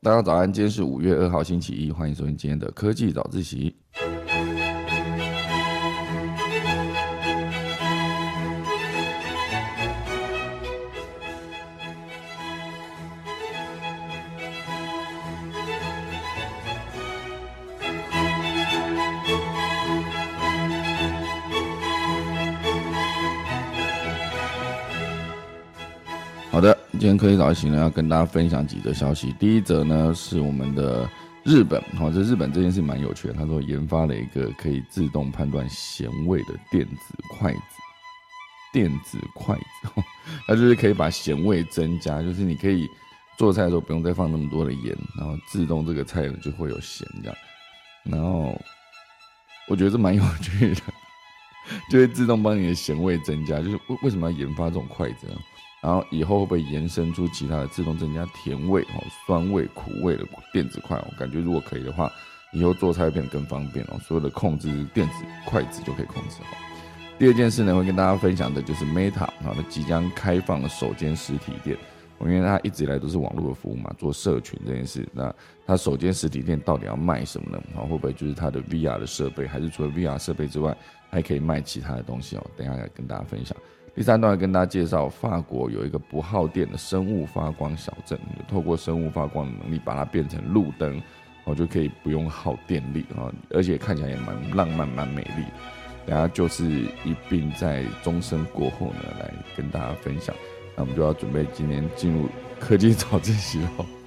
大家早安，今天是五月二号星期一，欢迎收听今天的科技早自习。今天科技早起呢，要跟大家分享几则消息。第一则呢是我们的日本，好，这日本这件事蛮有趣的。他说研发了一个可以自动判断咸味的电子筷子，电子筷子，它就是可以把咸味增加，就是你可以做菜的时候不用再放那么多的盐，然后自动这个菜呢就会有咸这样。然后我觉得这蛮有趣的，就会自动帮你的咸味增加。就是为为什么要研发这种筷子呢？然后以后会不会延伸出其他的自动增加甜味、哦酸味、苦味的电子筷？我感觉如果可以的话，以后做菜会变得更方便哦。所有的控制电子筷子就可以控制好。第二件事呢，会跟大家分享的就是 Meta 啊，它即将开放了首间实体店。我因为它一直以来都是网络的服务嘛，做社群这件事。那它首间实体店到底要卖什么呢？啊，会不会就是它的 VR 的设备，还是除了 VR 设备之外，还可以卖其他的东西哦？等下来跟大家分享。第三段跟大家介绍，法国有一个不耗电的生物发光小镇，透过生物发光的能力把它变成路灯，我就可以不用耗电力啊，而且看起来也蛮浪漫、蛮美丽。等下就是一并在钟声过后呢，来跟大家分享。那我们就要准备今天进入科技早自习了。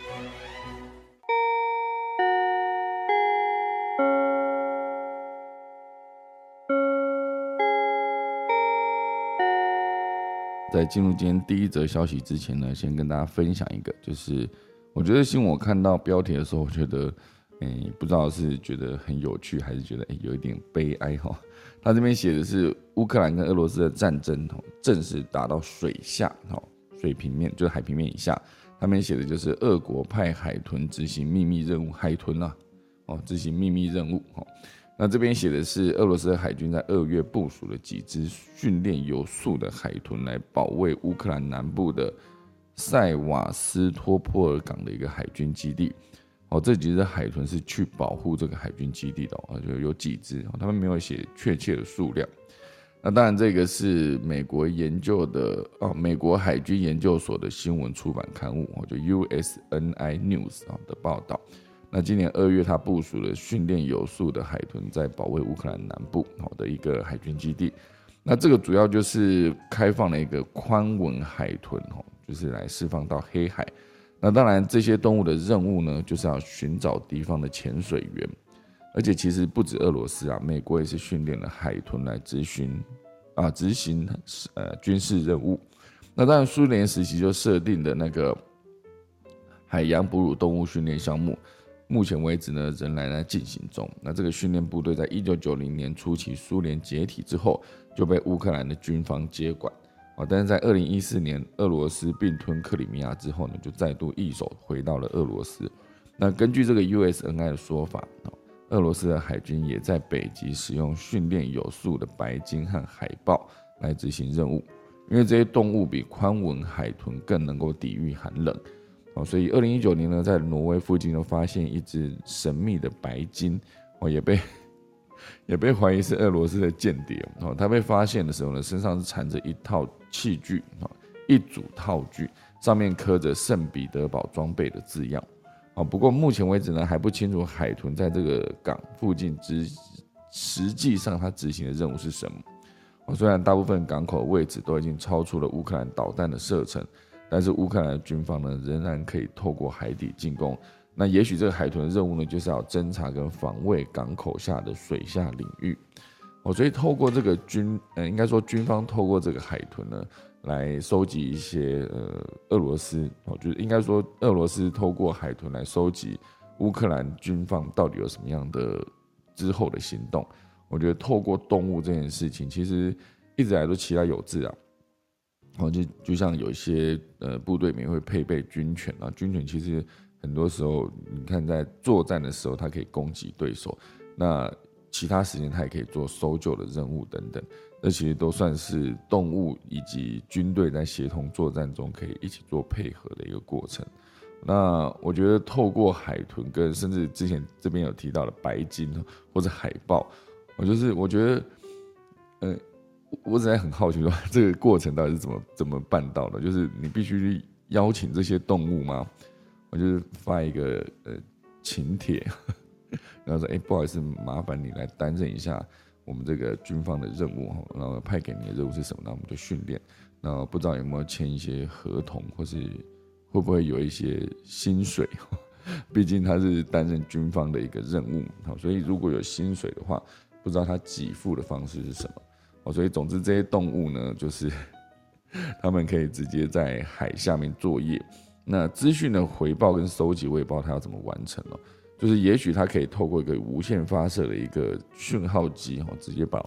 在进入今天第一则消息之前呢，先跟大家分享一个，就是我觉得新闻我看到标题的时候，我觉得，诶，不知道是觉得很有趣，还是觉得诶有一点悲哀哈。他这边写的是乌克兰跟俄罗斯的战争哦，正式打到水下哦，水平面就是海平面以下。他们写的就是俄国派海豚执行秘密任务，海豚啊，哦，执行秘密任务哦。那这边写的是俄罗斯海军在二月部署了几只训练有素的海豚来保卫乌克兰南部的塞瓦斯托波尔港的一个海军基地。哦，这几只海豚是去保护这个海军基地的哦，就有几只，他们没有写确切的数量。那当然，这个是美国研究的哦，美国海军研究所的新闻出版刊物，就 USNI News 的报道。那今年二月，他部署了训练有素的海豚，在保卫乌克兰南部好的一个海军基地。那这个主要就是开放了一个宽吻海豚哦，就是来释放到黑海。那当然，这些动物的任务呢，就是要寻找敌方的潜水员。而且其实不止俄罗斯啊，美国也是训练了海豚来执行啊执行呃军事任务。那当然，苏联时期就设定的那个海洋哺乳动物训练项目。目前为止呢，仍然在进行中。那这个训练部队在一九九零年初期苏联解体之后，就被乌克兰的军方接管啊。但是在二零一四年俄罗斯并吞克里米亚之后呢，就再度易手回到了俄罗斯。那根据这个 USNI 的说法，俄罗斯的海军也在北极使用训练有素的白鲸和海豹来执行任务，因为这些动物比宽吻海豚更能够抵御寒冷。哦，所以二零一九年呢，在挪威附近又发现一只神秘的白鲸，哦，也被也被怀疑是俄罗斯的间谍。哦，它被发现的时候呢，身上是缠着一套器具，哦，一组套具，上面刻着圣彼得堡装备的字样。哦，不过目前为止呢，还不清楚海豚在这个港附近执实际上它执行的任务是什么。哦，虽然大部分港口位置都已经超出了乌克兰导弹的射程。但是乌克兰的军方呢，仍然可以透过海底进攻。那也许这个海豚的任务呢，就是要侦查跟防卫港口下的水下领域。哦，所以透过这个军，呃，应该说军方透过这个海豚呢，来收集一些呃俄罗斯，哦，就是应该说俄罗斯透过海豚来收集乌克兰军方到底有什么样的之后的行动。我觉得透过动物这件事情，其实一直来都期待有志啊。然后就就像有一些呃部队里面会配备军犬啊，军犬其实很多时候你看在作战的时候它可以攻击对手，那其他时间它也可以做搜救的任务等等，这其实都算是动物以及军队在协同作战中可以一起做配合的一个过程。那我觉得透过海豚跟甚至之前这边有提到的白鲸或者海豹，我就是我觉得，呃，我只在很好奇说这个过程到底是怎么怎么办到的？就是你必须邀请这些动物吗？我就是发一个呃请帖，然后说，哎，不好意思，麻烦你来担任一下我们这个军方的任务哈，然后派给你的任务是什么？那我们就训练。那不知道有没有签一些合同，或是。会不会有一些薪水？毕竟他是担任军方的一个任务，好，所以如果有薪水的话，不知道他给付的方式是什么。哦，所以总之这些动物呢，就是 他们可以直接在海下面作业。那资讯的回报跟收集，我也不知道它要怎么完成哦。就是也许它可以透过一个无线发射的一个讯号机，哦，直接把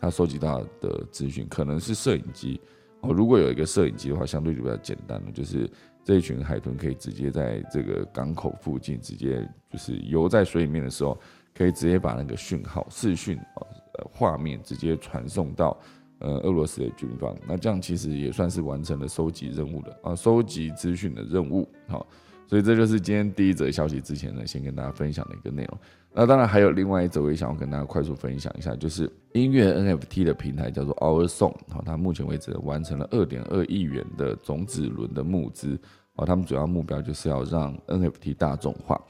它收集到的资讯，可能是摄影机。哦，如果有一个摄影机的话，相对就比较简单了，就是。这一群海豚可以直接在这个港口附近，直接就是游在水里面的时候，可以直接把那个讯号、视讯啊、画面直接传送到呃俄罗斯的军方。那这样其实也算是完成了收集任务的啊，收集资讯的任务。好，所以这就是今天第一则消息之前呢，先跟大家分享的一个内容。那当然还有另外一则，我也想要跟大家快速分享一下，就是音乐 NFT 的平台叫做 Our Song，好，它目前为止完成了二点二亿元的种子轮的募资。哦，他们主要目标就是要让 NFT 大众化。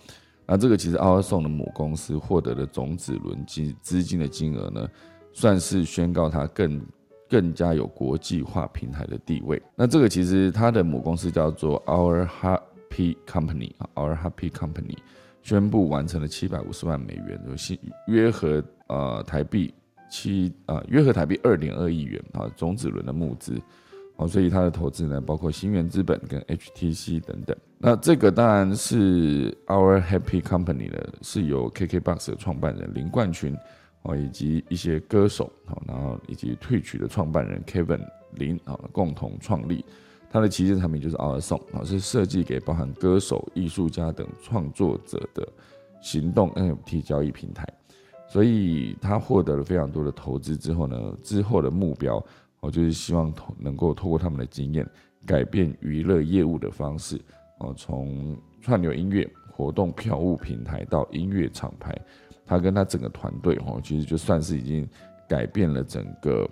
那这个其实 Our Song 的母公司获得的种子轮金资金的金额呢，算是宣告它更更加有国际化平台的地位。那这个其实它的母公司叫做 Our Happy Company 啊，Our Happy Company 宣布完成了七百五十万美元，就是约合呃台币七啊约合台币二点二亿元啊种子轮的募资。哦，所以它的投资呢，包括新源资本跟 HTC 等等。那这个当然是 Our Happy Company 的，是由 KKBOX 的创办人林冠群哦，以及一些歌手哦，然后以及退曲的创办人 Kevin 林啊共同创立。它的旗舰产品就是 Our Song 啊，是设计给包含歌手、艺术家等创作者的行动 NFT 交易平台。所以他获得了非常多的投资之后呢，之后的目标。我就是希望通能够透过他们的经验，改变娱乐业务的方式。哦，从串流音乐活动票务平台到音乐厂牌，他跟他整个团队，哦，其实就算是已经改变了整个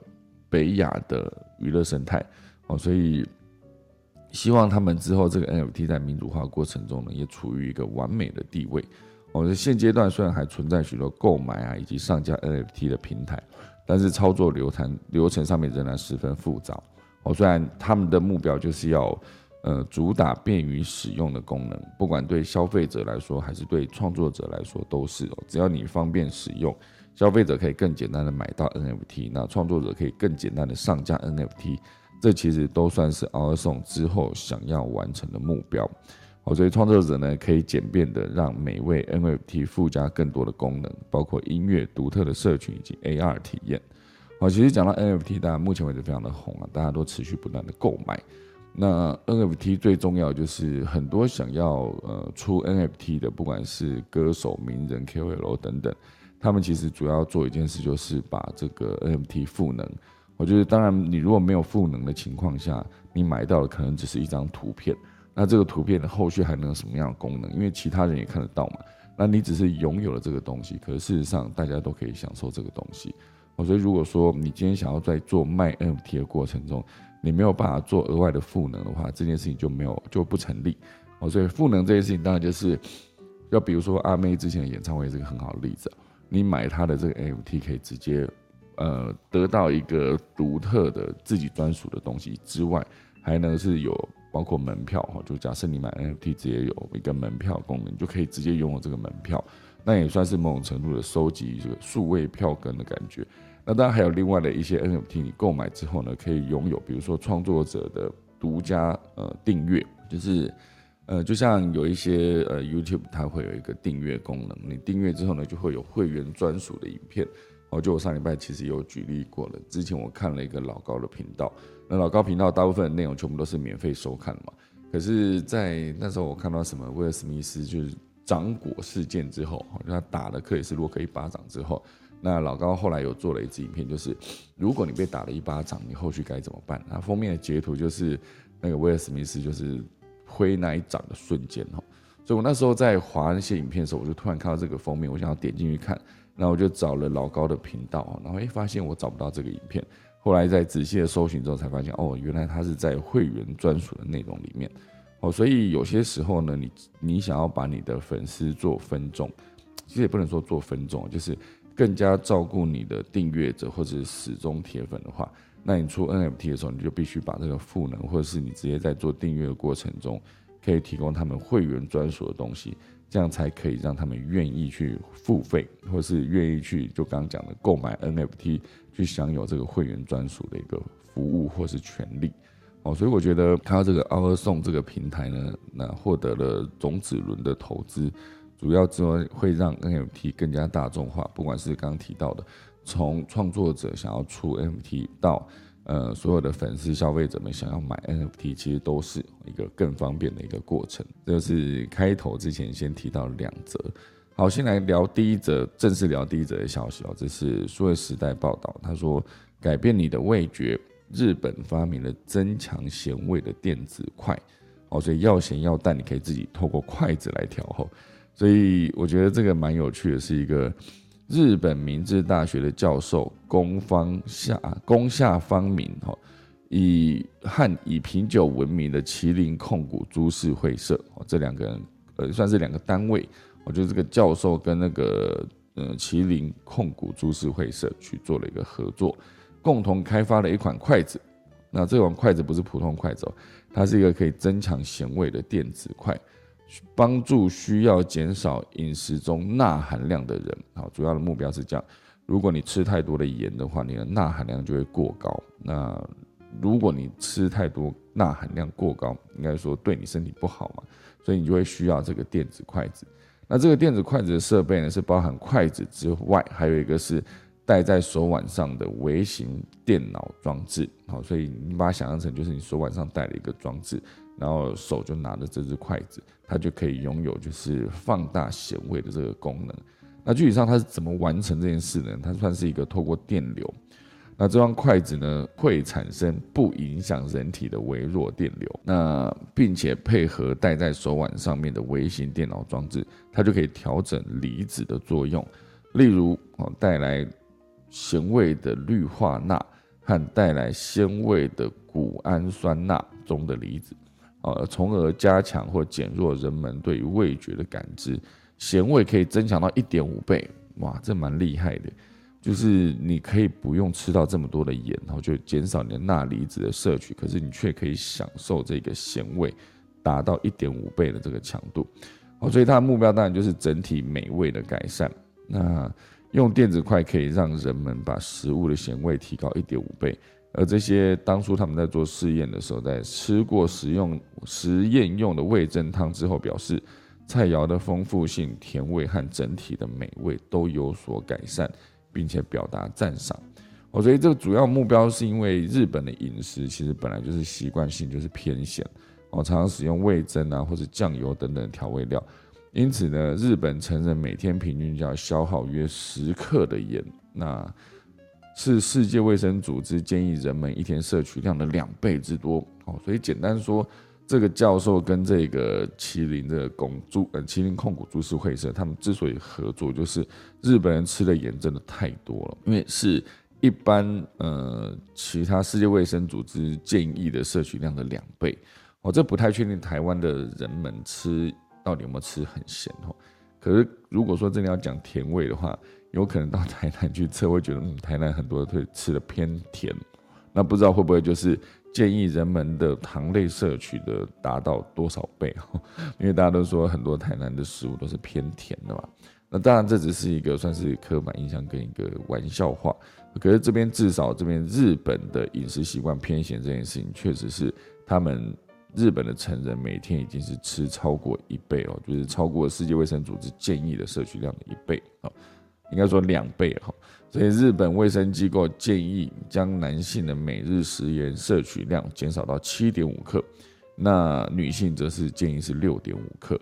北亚的娱乐生态。哦，所以希望他们之后这个 NFT 在民主化过程中呢，也处于一个完美的地位。哦，现阶段虽然还存在许多购买啊以及上架 NFT 的平台。但是操作流程流程上面仍然十分复杂哦。虽然他们的目标就是要，呃，主打便于使用的功能，不管对消费者来说还是对创作者来说都是哦。只要你方便使用，消费者可以更简单的买到 NFT，那创作者可以更简单的上架 NFT，这其实都算是 Our Song 之后想要完成的目标。好，所以创作者呢可以简便的让每位 NFT 附加更多的功能，包括音乐、独特的社群以及 AR 体验。好，其实讲到 NFT，大家目前为止非常的红啊，大家都持续不断的购买。那 NFT 最重要就是很多想要呃出 NFT 的，不管是歌手、名人、KOL 等等，他们其实主要做一件事就是把这个 NFT 赋能。我觉得当然你如果没有赋能的情况下，你买到的可能只是一张图片。那这个图片的后续还能有什么样的功能？因为其他人也看得到嘛。那你只是拥有了这个东西，可是事实上大家都可以享受这个东西。哦，所以如果说你今天想要在做卖 NFT 的过程中，你没有办法做额外的赋能的话，这件事情就没有就不成立。哦，所以赋能这件事情当然就是，要比如说阿妹之前的演唱会是个很好的例子。你买她的这个 NFT 可以直接呃得到一个独特的自己专属的东西之外，还能是有。包括门票哈，就假设你买 NFT 直接有一个门票功能，你就可以直接拥有这个门票，那也算是某种程度的收集这个数位票根的感觉。那当然还有另外的一些 NFT，你购买之后呢，可以拥有，比如说创作者的独家呃订阅，就是呃就像有一些呃 YouTube 它会有一个订阅功能，你订阅之后呢，就会有会员专属的影片。哦，就我上礼拜其实有举例过了，之前我看了一个老高的频道。那老高频道大部分的内容全部都是免费收看嘛，可是，在那时候我看到什么威尔史密斯就是掌果事件之后，他打了克里斯洛克一巴掌之后，那老高后来有做了一支影片，就是如果你被打了一巴掌，你后续该怎么办？那封面的截图就是那个威尔史密斯就是挥那一掌的瞬间哦。所以我那时候在划那些影片的时候，我就突然看到这个封面，我想要点进去看，然后我就找了老高的频道，然后一发现我找不到这个影片。后来在仔细的搜寻之后，才发现哦，原来他是在会员专属的内容里面。哦，所以有些时候呢，你你想要把你的粉丝做分众，其实也不能说做分众，就是更加照顾你的订阅者或者始终铁粉的话，那你出 NFT 的时候，你就必须把这个赋能，或者是你直接在做订阅的过程中，可以提供他们会员专属的东西，这样才可以让他们愿意去付费，或是愿意去就刚刚讲的购买 NFT，去享有这个会员专属的一个服务或是权利。哦，所以我觉得看到这个奥尔送这个平台呢，那获得了种子轮的投资，主要之后会让 NFT 更加大众化。不管是刚刚提到的，从创作者想要出 NFT 到呃所有的粉丝消费者们想要买 NFT，其实都是一个更方便的一个过程。这就是开头之前先提到两则。好，先来聊第一则，正式聊第一则的消息哦。这是数位时代报道，他说改变你的味觉。日本发明了增强咸味的电子筷，哦，所以要咸要淡，你可以自己透过筷子来调候。所以我觉得这个蛮有趣的，是一个日本明治大学的教授宫方下宫下方明，哈，以和以品酒闻名的麒麟控股株式会社，哦，这两个人呃算是两个单位，我觉得这个教授跟那个呃麒麟控股株式会社去做了一个合作。共同开发了一款筷子，那这款筷子不是普通筷子哦，它是一个可以增强咸味的电子筷，帮助需要减少饮食中钠含量的人。好，主要的目标是这样：如果你吃太多的盐的话，你的钠含量就会过高。那如果你吃太多钠含量过高，应该说对你身体不好嘛，所以你就会需要这个电子筷子。那这个电子筷子的设备呢，是包含筷子之外，还有一个是。戴在手腕上的微型电脑装置，好，所以你把它想象成就是你手腕上戴了一个装置，然后手就拿着这只筷子，它就可以拥有就是放大咸味的这个功能。那具体上它是怎么完成这件事呢？它算是一个透过电流，那这双筷子呢会产生不影响人体的微弱电流，那并且配合戴在手腕上面的微型电脑装置，它就可以调整离子的作用，例如哦带来。咸味的氯化钠和带来鲜味的谷氨酸钠中的离子，呃，从而加强或减弱人们对于味觉的感知。咸味可以增强到一点五倍，哇，这蛮厉害的。就是你可以不用吃到这么多的盐，然后就减少你的钠离子的摄取，可是你却可以享受这个咸味达到一点五倍的这个强度。哦，所以它的目标当然就是整体美味的改善。那。用电子筷可以让人们把食物的咸味提高一点五倍，而这些当初他们在做试验的时候，在吃过食用实验用的味增汤之后，表示菜肴的丰富性、甜味和整体的美味都有所改善，并且表达赞赏。我所以这个主要目标是因为日本的饮食其实本来就是习惯性就是偏咸，哦，常常使用味增啊或者酱油等等调味料。因此呢，日本成人每天平均就要消耗约十克的盐，那是世界卫生组织建议人们一天摄取量的两倍之多哦。所以简单说，这个教授跟这个麒麟的公株呃麒麟控股株式会社，他们之所以合作，就是日本人吃的盐真的太多了，因为是一般呃其他世界卫生组织建议的摄取量的两倍哦。这不太确定台湾的人们吃。到底有没有吃很咸哦？可是如果说真的要讲甜味的话，有可能到台南去测，会觉得嗯，台南很多会吃的偏甜。那不知道会不会就是建议人们的糖类摄取的达到多少倍？因为大家都说很多台南的食物都是偏甜的嘛。那当然这只是一个算是刻板印象跟一个玩笑话。可是这边至少这边日本的饮食习惯偏咸这件事情，确实是他们。日本的成人每天已经是吃超过一倍哦，就是超过世界卫生组织建议的摄取量的一倍啊，应该说两倍哈。所以日本卫生机构建议将男性的每日食盐摄取量减少到七点五克，那女性则是建议是六点五克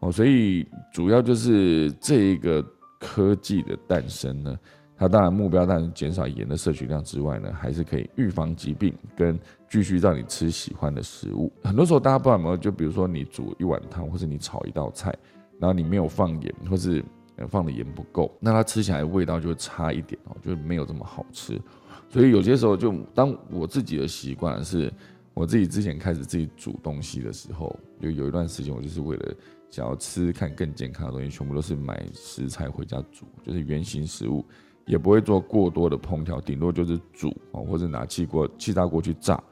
哦。所以主要就是这一个科技的诞生呢，它当然目标当然减少盐的摄取量之外呢，还是可以预防疾病跟继续让你吃喜欢的食物。很多时候大家不知道有没有，就比如说你煮一碗汤，或者你炒一道菜，然后你没有放盐，或是放的盐不够，那它吃起来味道就会差一点哦，就没有这么好吃。所以有些时候，就当我自己的习惯是，我自己之前开始自己煮东西的时候，就有一段时间，我就是为了想要吃看更健康的东西，全部都是买食材回家煮，就是原形食物，也不会做过多的烹调，顶多就是煮啊，或者拿气锅、气炸锅去炸，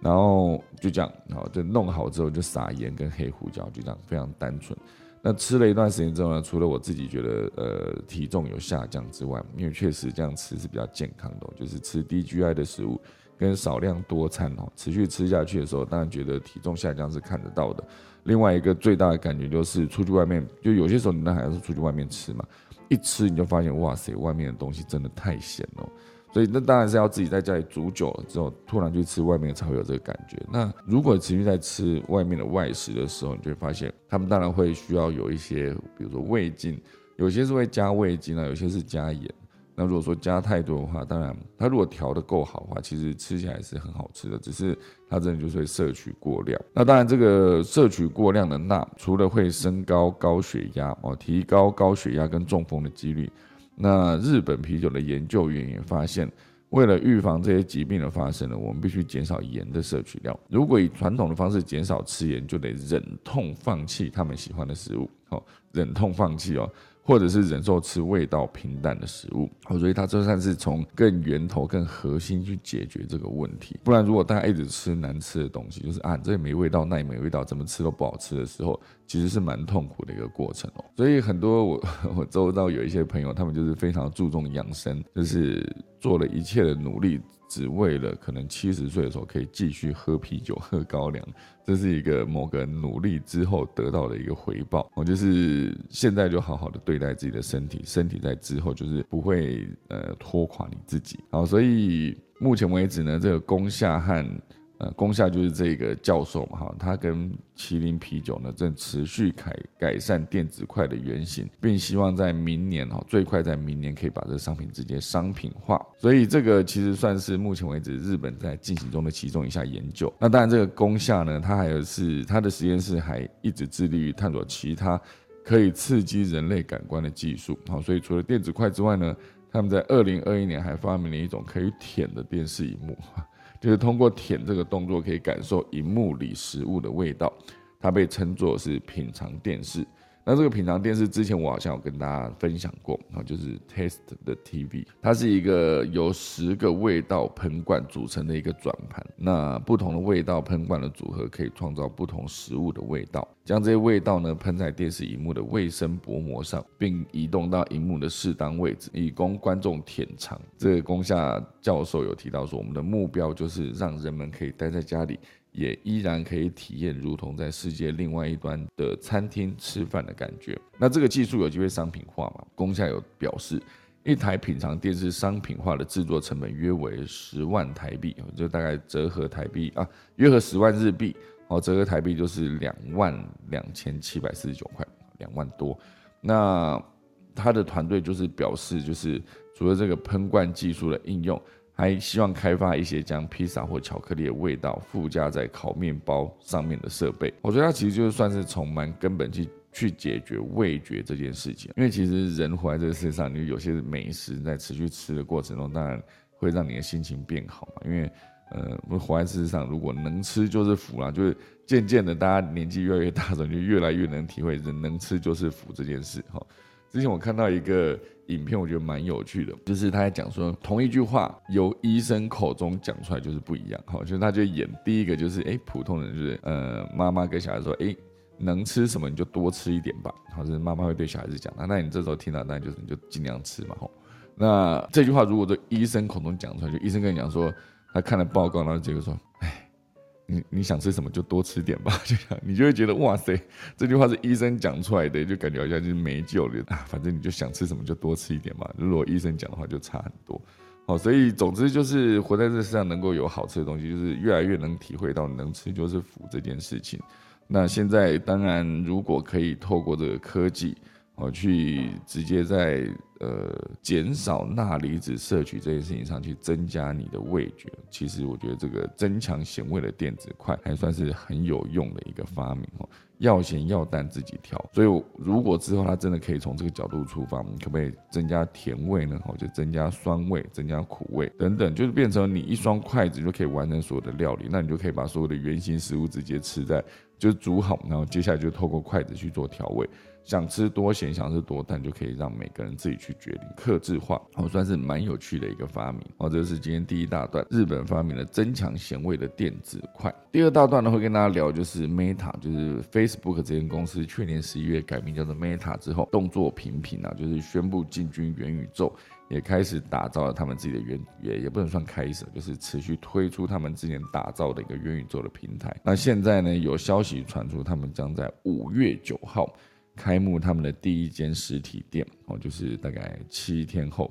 然后就这样，然后就弄好之后就撒盐跟黑胡椒，就这样非常单纯。那吃了一段时间之后呢，除了我自己觉得呃体重有下降之外，因为确实这样吃是比较健康的，就是吃低 GI 的食物跟少量多餐哦，持续吃下去的时候，当然觉得体重下降是看得到的。另外一个最大的感觉就是出去外面，就有些时候你那还是出去外面吃嘛，一吃你就发现哇塞，外面的东西真的太咸了。所以那当然是要自己在家里煮久了之后，突然去吃外面才会有这个感觉。那如果持续在吃外面的外食的时候，你就会发现他们当然会需要有一些，比如说味精，有些是会加味精啊，有些是加盐。那如果说加太多的话，当然它如果调的够好的话，其实吃起来是很好吃的，只是它真的就是会摄取过量。那当然这个摄取过量的钠，除了会升高高血压哦，提高高血压跟中风的几率。那日本啤酒的研究员也发现，为了预防这些疾病的发生呢，我们必须减少盐的摄取量。如果以传统的方式减少吃盐，就得忍痛放弃他们喜欢的食物，好，忍痛放弃哦。或者是忍受吃味道平淡的食物，哦所以它就算是从更源头、更核心去解决这个问题。不然，如果大家一直吃难吃的东西，就是啊，这也没味道，那也没味道，怎么吃都不好吃的时候，其实是蛮痛苦的一个过程哦。所以很多我我周遭有一些朋友，他们就是非常注重养生，就是做了一切的努力。只为了可能七十岁的时候可以继续喝啤酒、喝高粱，这是一个某个努力之后得到的一个回报。我就是现在就好好的对对待自己的身体，身体在之后就是不会呃拖垮你自己。好，所以目前为止呢，这个功效和。呃，功效就是这个教授嘛，哈，他跟麒麟啤酒呢正持续改改善电子块的原型，并希望在明年哈，最快在明年可以把这个商品直接商品化。所以这个其实算是目前为止日本在进行中的其中一项研究。那当然，这个功效呢，它还有是它的实验室还一直致力于探索其他可以刺激人类感官的技术。好，所以除了电子筷之外呢，他们在二零二一年还发明了一种可以舔的电视荧幕。就是通过舔这个动作，可以感受荧幕里食物的味道，它被称作是品尝电视。那这个品尝电视之前我好像有跟大家分享过，然后就是 Taste 的 TV，它是一个由十个味道喷罐组成的一个转盘。那不同的味道喷罐的组合可以创造不同食物的味道，将这些味道呢喷在电视荧幕的卫生薄膜上，并移动到荧幕的适当位置，以供观众舔尝。这个宫下教授有提到说，我们的目标就是让人们可以待在家里。也依然可以体验如同在世界另外一端的餐厅吃饭的感觉。那这个技术有机会商品化吗？宫下有表示，一台品尝电视商品化的制作成本约为十万台币，就大概折合台币啊，约合十万日币，哦，折合台币就是两万两千七百四十九块，两万多。那他的团队就是表示，就是除了这个喷罐技术的应用。还希望开发一些将披萨或巧克力的味道附加在烤面包上面的设备。我觉得它其实就是算是从蛮根本去去解决味觉这件事情。因为其实人活在这个世界上，你有些美食在持续吃的过程中，当然会让你的心情变好嘛。因为呃，我们活在世界上，如果能吃就是福啦。就是渐渐的，大家年纪越来越大，就越来越能体会人能吃就是福这件事。哈，之前我看到一个。影片我觉得蛮有趣的，就是他在讲说同一句话由医生口中讲出来就是不一样，好，就是他就演第一个就是哎普通人就是呃妈妈跟小孩说哎能吃什么你就多吃一点吧，好，是妈妈会对小孩子讲，那那你这时候听到那就是你就尽量吃嘛，吼，那这句话如果在医生口中讲出来，就医生跟你讲说他看了报告，然后结果说哎。你你想吃什么就多吃点吧，就这样，你就会觉得哇塞，这句话是医生讲出来的，就感觉好像就是没救了啊。反正你就想吃什么就多吃一点嘛。如果医生讲的话就差很多。好，所以总之就是活在这世上能够有好吃的东西，就是越来越能体会到能吃就是福这件事情。那现在当然如果可以透过这个科技，哦，去直接在呃减少钠离子摄取这件事情上去增加你的味觉。其实我觉得这个增强咸味的电子块还算是很有用的一个发明哦。要咸要淡自己调，所以如果之后它真的可以从这个角度出发，你可不可以增加甜味呢？哦，就增加酸味、增加苦味等等，就是变成你一双筷子就可以完成所有的料理，那你就可以把所有的原型食物直接吃在。就煮好，然后接下来就透过筷子去做调味，想吃多咸，想吃多淡，就可以让每个人自己去决定，克制化，哦，算是蛮有趣的一个发明。哦，这是今天第一大段，日本发明了增强咸味的电子筷。第二大段呢，会跟大家聊就是 Meta，就是 Facebook 这间公司去年十一月改名叫做 Meta 之后，动作频频啊，就是宣布进军元宇宙。也开始打造了他们自己的元，也也不能算开始，就是持续推出他们之前打造的一个元宇宙的平台。那现在呢，有消息传出，他们将在五月九号开幕他们的第一间实体店，哦，就是大概七天后。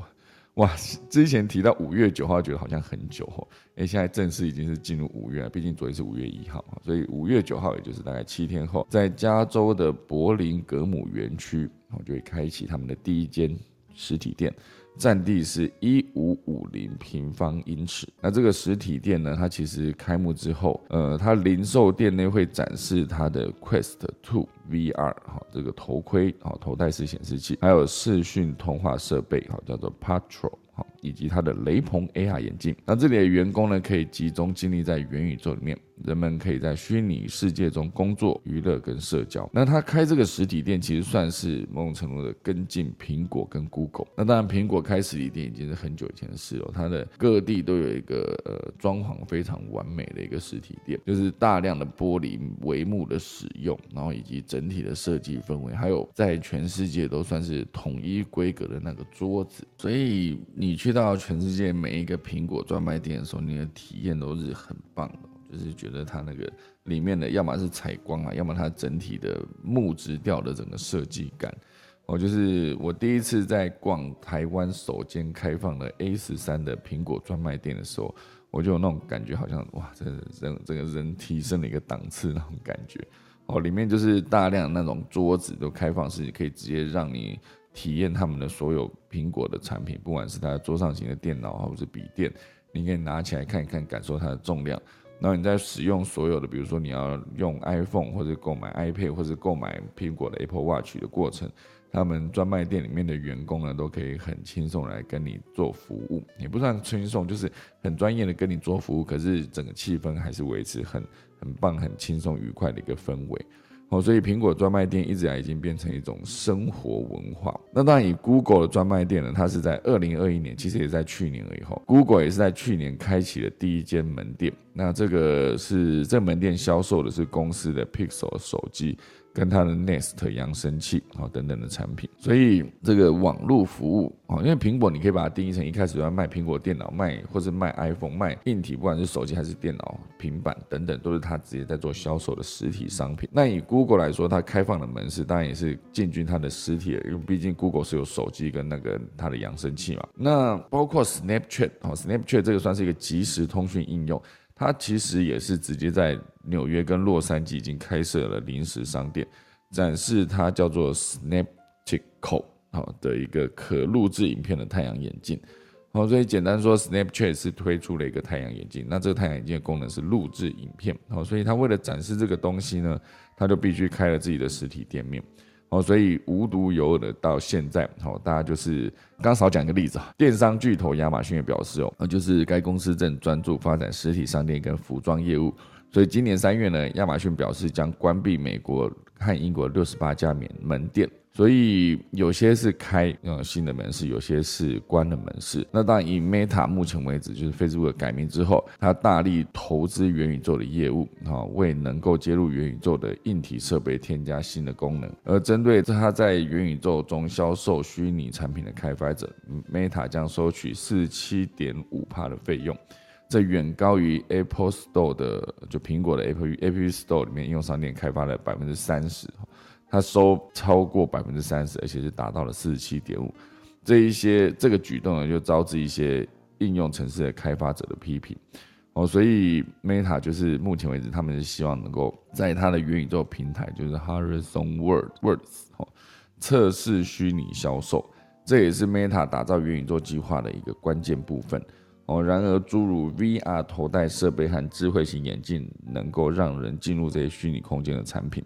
哇，之前提到五月九号，觉得好像很久哦，哎，现在正式已经是进入五月了，毕竟昨天是五月一号，所以五月九号也就是大概七天后，在加州的柏林格姆园区，我，就会开启他们的第一间实体店。占地是一五五零平方英尺。那这个实体店呢？它其实开幕之后，呃，它零售店内会展示它的 Quest Two VR 哈，这个头盔哈，头戴式显示器，还有视讯通话设备哈，叫做 Patrol。以及它的雷朋 AR 眼镜，那这里的员工呢，可以集中精力在元宇宙里面，人们可以在虚拟世界中工作、娱乐跟社交。那他开这个实体店，其实算是某种程度的跟进苹果跟 Google。那当然，苹果开实体店已经是很久以前的事了，它的各地都有一个呃装潢非常完美的一个实体店，就是大量的玻璃帷幕的使用，然后以及整体的设计氛围，还有在全世界都算是统一规格的那个桌子，所以你去。到全世界每一个苹果专卖店的时候，你的体验都是很棒的，就是觉得它那个里面的，要么是采光啊，要么它整体的木质调的整个设计感。哦，就是我第一次在逛台湾首间开放的 A 十三的苹果专卖店的时候，我就有那种感觉，好像哇，这人这个人提升了一个档次那种感觉。哦，里面就是大量那种桌子都开放式，可以直接让你。体验他们的所有苹果的产品，不管是它桌上型的电脑或者是笔电，你可以拿起来看一看，感受它的重量。然后你在使用所有的，比如说你要用 iPhone 或者购买 iPad 或者购买苹果的 Apple Watch 的过程，他们专卖店里面的员工呢，都可以很轻松来跟你做服务。也不算轻松，就是很专业的跟你做服务，可是整个气氛还是维持很很棒、很轻松、愉快的一个氛围。哦，所以苹果专卖店一直以来已经变成一种生活文化。那当然，以 Google 的专卖店呢，它是在二零二一年，其实也在去年而已。后 Google 也是在去年开启了第一间门店。那这个是这门店销售的是公司的 Pixel 手机。跟它的 Nest 扬声器啊等等的产品，所以这个网络服务啊，因为苹果你可以把它定义成一开始要卖苹果电脑，卖或是卖 iPhone，卖硬体，不管是手机还是电脑、平板等等，都是它直接在做销售的实体商品。那以 Google 来说，它开放的门市当然也是进军它的实体，因为毕竟 Google 是有手机跟那个它的扬声器嘛。那包括 Snapchat 啊，Snapchat 这个算是一个即时通讯应用。它其实也是直接在纽约跟洛杉矶已经开设了临时商店，展示它叫做 Snapchat 好的一个可录制影片的太阳眼镜。好，所以简单说，Snapchat 是推出了一个太阳眼镜。那这个太阳眼镜的功能是录制影片。好，所以它为了展示这个东西呢，它就必须开了自己的实体店面。哦，所以无独有偶的，到现在，哦，大家就是刚少讲一个例子啊，电商巨头亚马逊也表示哦，那就是该公司正专注发展实体商店跟服装业务，所以今年三月呢，亚马逊表示将关闭美国和英国六十八家免门店。所以有些是开呃新的门市，有些是关了门市。那当然，以 Meta 目前为止，就是 Facebook 改名之后，它大力投资元宇宙的业务，啊，为能够接入元宇宙的硬体设备添加新的功能。而针对它在元宇宙中销售虚拟产品的开发者，Meta 将收取四十七点五帕的费用，这远高于 Apple Store 的就苹果的 Apple App Store 里面应用商店开发的百分之三十。他收超过百分之三十，而且是达到了四十七点五。这一些这个举动呢，就招致一些应用城市的开发者的批评。哦，所以 Meta 就是目前为止，他们是希望能够在它的元宇宙平台，就是 Horizon World Worlds 哦测试虚拟销售，这也是 Meta 打造元宇宙计划的一个关键部分。哦，然而诸如 VR 头戴设备和智慧型眼镜，能够让人进入这些虚拟空间的产品。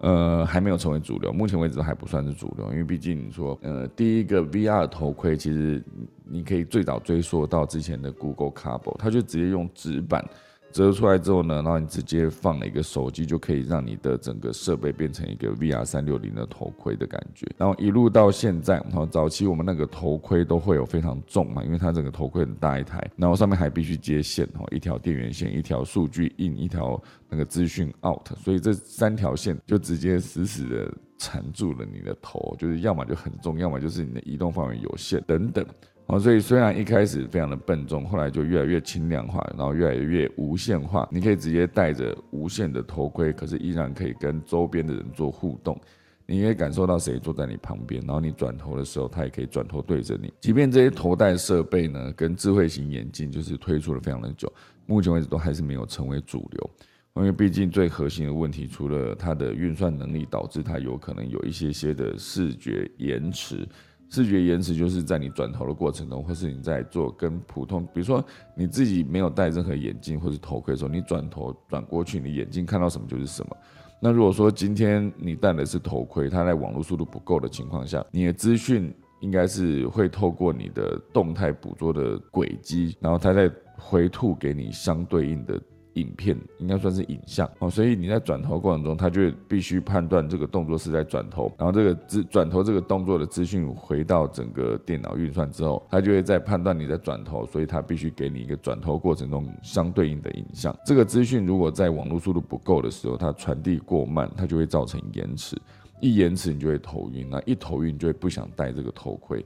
呃，还没有成为主流，目前为止都还不算是主流，因为毕竟你说，呃，第一个 VR 头盔，其实你可以最早追溯到之前的 Google Cable，它就直接用纸板。折出来之后呢，然后你直接放了一个手机，就可以让你的整个设备变成一个 VR 三六零的头盔的感觉。然后一路到现在，然后早期我们那个头盔都会有非常重嘛，因为它整个头盔很大一台，然后上面还必须接线哦，一条电源线，一条数据 in，一条那个资讯 out，所以这三条线就直接死死的缠住了你的头，就是要么就很重，要么就是你的移动范围有限等等。哦，所以虽然一开始非常的笨重，后来就越来越轻量化，然后越来越无线化。你可以直接戴着无线的头盔，可是依然可以跟周边的人做互动。你可以感受到谁坐在你旁边，然后你转头的时候，他也可以转头对着你。即便这些头戴设备呢，跟智慧型眼镜就是推出了非常的久，目前为止都还是没有成为主流。因为毕竟最核心的问题，除了它的运算能力导致它有可能有一些些的视觉延迟。视觉延迟就是在你转头的过程中，或是你在做跟普通，比如说你自己没有戴任何眼镜或者头盔的时候，你转头转过去，你眼睛看到什么就是什么。那如果说今天你戴的是头盔，它在网络速度不够的情况下，你的资讯应该是会透过你的动态捕捉的轨迹，然后它再回吐给你相对应的。影片应该算是影像哦，所以你在转头过程中，它就必须判断这个动作是在转头，然后这个资转头这个动作的资讯回到整个电脑运算之后，它就会在判断你在转头，所以它必须给你一个转头过程中相对应的影像。这个资讯如果在网络速度不够的时候，它传递过慢，它就会造成延迟，一延迟你就会头晕，那一头晕你就会不想戴这个头盔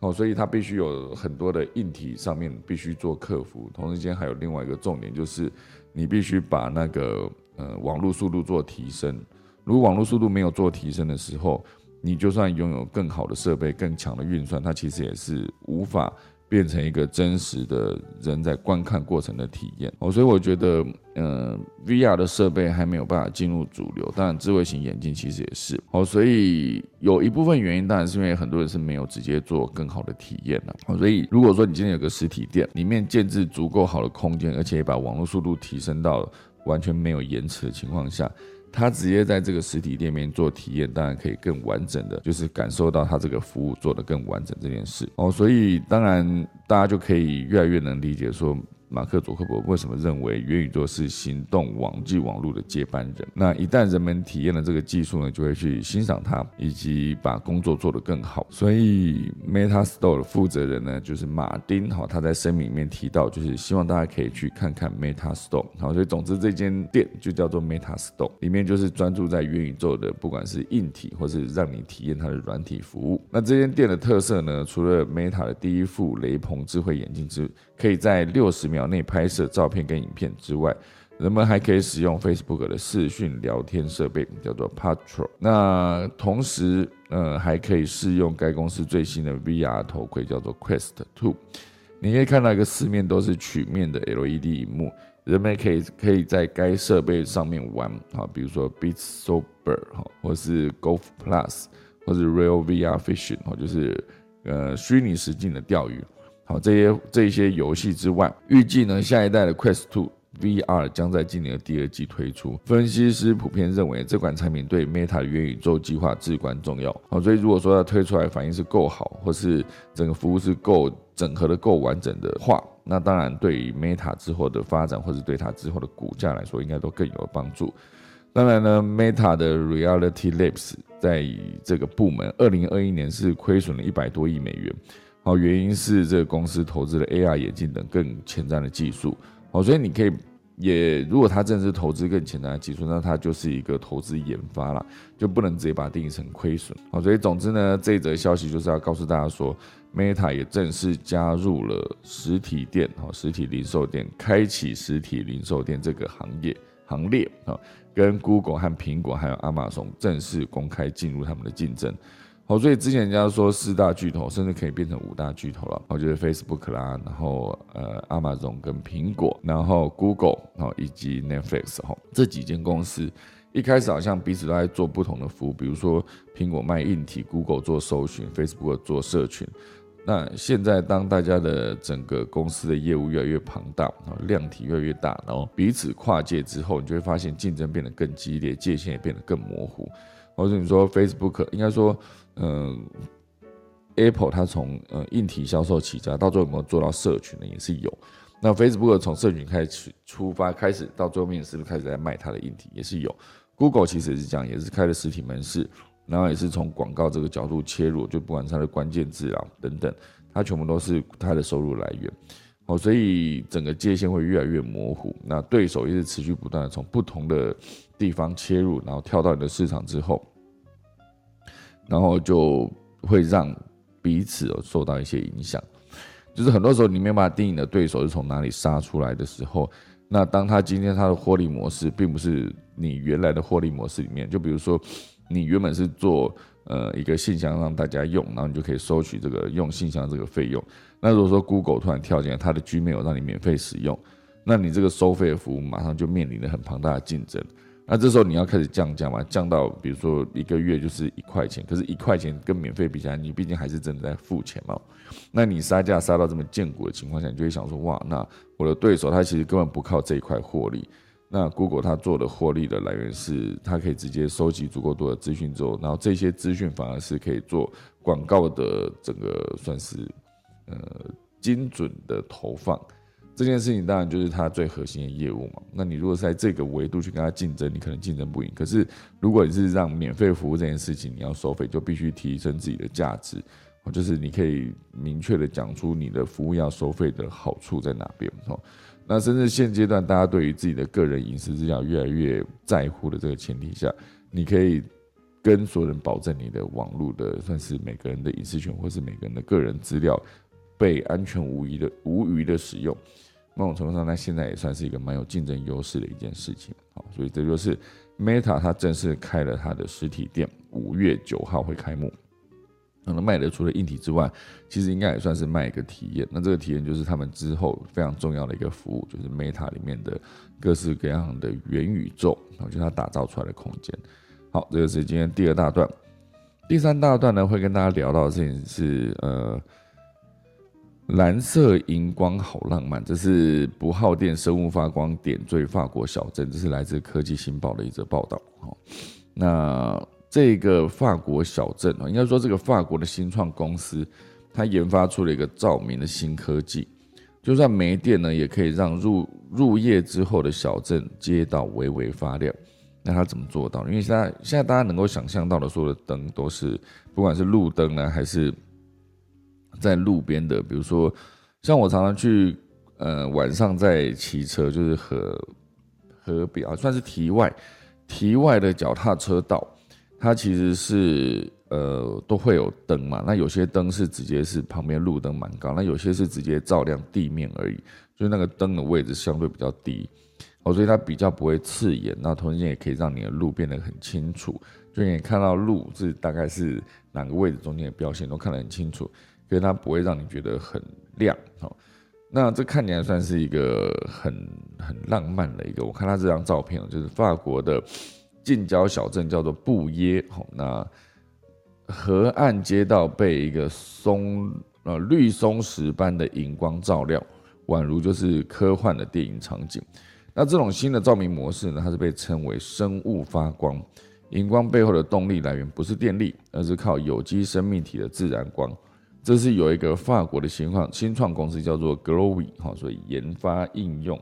哦，所以它必须有很多的硬体上面必须做克服，同时间还有另外一个重点就是。你必须把那个呃网络速度做提升，如果网络速度没有做提升的时候，你就算拥有更好的设备、更强的运算，它其实也是无法。变成一个真实的人在观看过程的体验哦，所以我觉得，嗯，VR 的设备还没有办法进入主流，当然智慧型眼镜其实也是哦，所以有一部分原因当然是因为很多人是没有直接做更好的体验的哦，所以如果说你今天有个实体店，里面建置足够好的空间，而且也把网络速度提升到完全没有延迟的情况下。他直接在这个实体店面做体验，当然可以更完整的，就是感受到他这个服务做得更完整这件事哦，所以当然大家就可以越来越能理解说。马克·佐克伯为什么认为元宇宙是行动网际网络的接班人？那一旦人们体验了这个技术呢，就会去欣赏它，以及把工作做得更好。所以，Meta Store 的负责人呢，就是马丁。哈，他在声明里面提到，就是希望大家可以去看看 Meta Store。好，所以总之这间店就叫做 Meta Store，里面就是专注在元宇宙的，不管是硬体或是让你体验它的软体服务。那这间店的特色呢，除了 Meta 的第一副雷朋智慧眼镜之可以在六十秒内拍摄照片跟影片之外，人们还可以使用 Facebook 的视讯聊天设备，叫做 Patro。那同时，呃，还可以试用该公司最新的 VR 头盔，叫做 Quest Two。你可以看到一个四面都是曲面的 LED 荧幕，人们可以可以在该设备上面玩，好，比如说 Beats Sober 哈，或是 Golf Plus，或是 Real VR Fishing，哈，就是呃虚拟实境的钓鱼。好，这些这些游戏之外，预计呢，下一代的 Quest 2 VR 将在今年的第二季推出。分析师普遍认为，这款产品对 Meta 的元宇宙计划至关重要。好，所以如果说它推出来反应是够好，或是整个服务是够整合的够完整的话，那当然对于 Meta 之后的发展，或者对它之后的股价来说，应该都更有帮助。当然呢，Meta 的 Reality Labs 在这个部门，二零二一年是亏损了一百多亿美元。好，原因是这个公司投资了 AR 眼镜等更前瞻的技术。好，所以你可以也，如果它正是投资更前瞻的技术，那它就是一个投资研发了，就不能直接把它定义成亏损。好，所以总之呢，这则消息就是要告诉大家说，Meta 也正式加入了实体店，好，实体零售店，开启实体零售店这个行业行列啊，跟 Google 和苹果还有亚马逊正式公开进入他们的竞争。好，所以之前人家说四大巨头，甚至可以变成五大巨头了。我觉得 Facebook 啦，然后呃，Amazon 跟苹果，然后 Google 哦，以及 Netflix 哈，这几间公司一开始好像彼此都在做不同的服务，比如说苹果卖硬体，Google 做搜寻，Facebook 做社群。那现在当大家的整个公司的业务越来越庞大，啊，量体越来越大，然后彼此跨界之后，你就会发现竞争变得更激烈，界限也变得更模糊。或者你说 Facebook 应该说，嗯，Apple 它从呃硬体销售起家，到最后有没有做到社群呢？也是有。那 Facebook 从社群开始出发，开始到最后面是不是开始在卖它的硬体？也是有。Google 其实也是这样，也是开了实体门市，然后也是从广告这个角度切入，就不管它的关键字啊等等，它全部都是它的收入来源。哦，所以整个界限会越来越模糊。那对手也是持续不断的从不同的地方切入，然后跳到你的市场之后，然后就会让彼此有受到一些影响。就是很多时候你没有办法定义你的对手是从哪里杀出来的时候，那当他今天他的获利模式并不是你原来的获利模式里面，就比如说你原本是做呃一个信箱让大家用，然后你就可以收取这个用信箱这个费用。那如果说 Google 突然跳进来，它的 Gmail 让你免费使用，那你这个收费的服务马上就面临了很庞大的竞争。那这时候你要开始降价嘛？降到比如说一个月就是一块钱，可是一块钱跟免费比起来，你毕竟还是真的在付钱嘛。那你杀价杀到这么见骨的情况下，你就会想说：哇，那我的对手他其实根本不靠这一块获利。那 Google 它做的获利的来源是，它可以直接收集足够多的资讯之后，然后这些资讯反而是可以做广告的整个算是呃精准的投放。这件事情当然就是它最核心的业务嘛。那你如果在这个维度去跟它竞争，你可能竞争不赢。可是如果你是让免费服务这件事情，你要收费，就必须提升自己的价值，就是你可以明确的讲出你的服务要收费的好处在哪边。哦，那甚至现阶段大家对于自己的个人隐私资料越来越在乎的这个前提下，你可以跟所有人保证你的网络的算是每个人的隐私权，或是每个人的个人资料被安全无疑的无余的使用。某种程度上，那现在也算是一个蛮有竞争优势的一件事情。好，所以这就是 Meta 它正式开了它的实体店，五月九号会开幕。可能卖的除了硬体之外，其实应该也算是卖一个体验。那这个体验就是他们之后非常重要的一个服务，就是 Meta 里面的各式各样的元宇宙，然后就它打造出来的空间。好，这个是今天第二大段。第三大段呢，会跟大家聊到的事情是呃。蓝色荧光好浪漫，这是不耗电生物发光点缀法国小镇，这是来自科技新报的一则报道。那这个法国小镇，应该说这个法国的新创公司，它研发出了一个照明的新科技，就算没电呢，也可以让入入夜之后的小镇街道微微发亮。那它怎么做到？因为现在现在大家能够想象到的所有的灯，都是不管是路灯呢，还是在路边的，比如说，像我常常去，呃，晚上在骑车，就是河河边啊，算是题外，题外的脚踏车道，它其实是呃都会有灯嘛。那有些灯是直接是旁边路灯蛮高，那有些是直接照亮地面而已，就是那个灯的位置相对比较低，哦，所以它比较不会刺眼。那同时间也可以让你的路变得很清楚，就你看到路是大概是哪个位置中间的标线都看得很清楚。所以它不会让你觉得很亮哦，那这看起来算是一个很很浪漫的一个。我看他这张照片就是法国的近郊小镇叫做布耶哦，那河岸街道被一个松呃绿松石般的荧光照亮，宛如就是科幻的电影场景。那这种新的照明模式呢，它是被称为生物发光，荧光背后的动力来源不是电力，而是靠有机生命体的自然光。这是有一个法国的新创新创公司叫做 Glowy 哈，所以研发应用。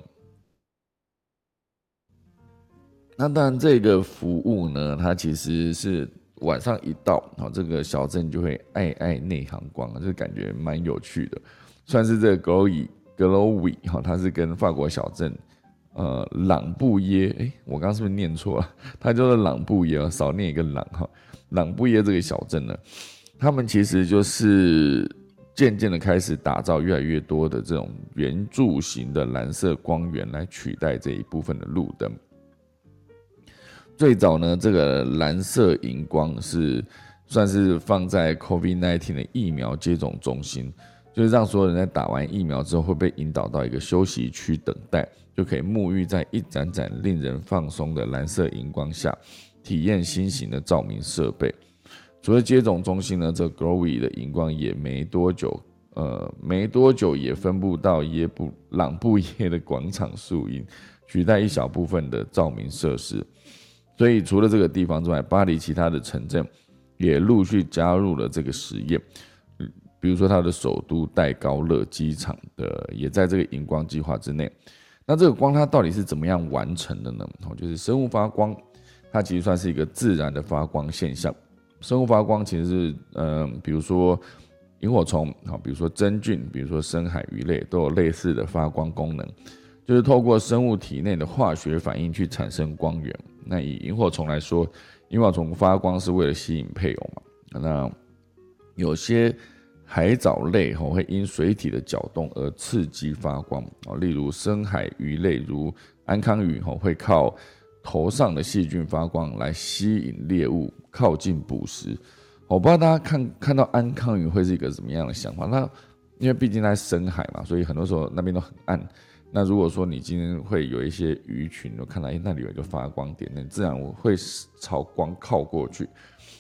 那当然，这个服务呢，它其实是晚上一到，哈，这个小镇就会爱爱内行光，就感觉蛮有趣的。算是这个 Glowy Glowy 哈，它是跟法国小镇呃朗布耶，哎，我刚刚是不是念错了？它叫做朗布耶，少念一个朗哈。朗布耶这个小镇呢。他们其实就是渐渐的开始打造越来越多的这种圆柱形的蓝色光源来取代这一部分的路灯。最早呢，这个蓝色荧光是算是放在 COVID-19 的疫苗接种中心，就是让所有人在打完疫苗之后会被引导到一个休息区等待，就可以沐浴在一盏盏令人放松的蓝色荧光下，体验新型的照明设备。除了接种中心呢，这 Glowy 的荧光也没多久，呃，没多久也分布到耶布朗布耶的广场树荫，取代一小部分的照明设施。所以除了这个地方之外，巴黎其他的城镇也陆续加入了这个实验。比如说，它的首都戴高乐机场的也在这个荧光计划之内。那这个光它到底是怎么样完成的呢？哦，就是生物发光，它其实算是一个自然的发光现象。生物发光其实是，嗯，比如说萤火虫，好，比如说真菌，比如说深海鱼类都有类似的发光功能，就是透过生物体内的化学反应去产生光源。那以萤火虫来说，萤火虫发光是为了吸引配偶嘛？那有些。海藻类吼会因水体的搅动而刺激发光啊，例如深海鱼类如安康鱼吼会靠头上的细菌发光来吸引猎物靠近捕食。我不知道大家看看到安康鱼会是一个什么样的想法？那因为毕竟在深海嘛，所以很多时候那边都很暗。那如果说你今天会有一些鱼群，都看到哎那里有一个发光点，那自然会朝光靠过去。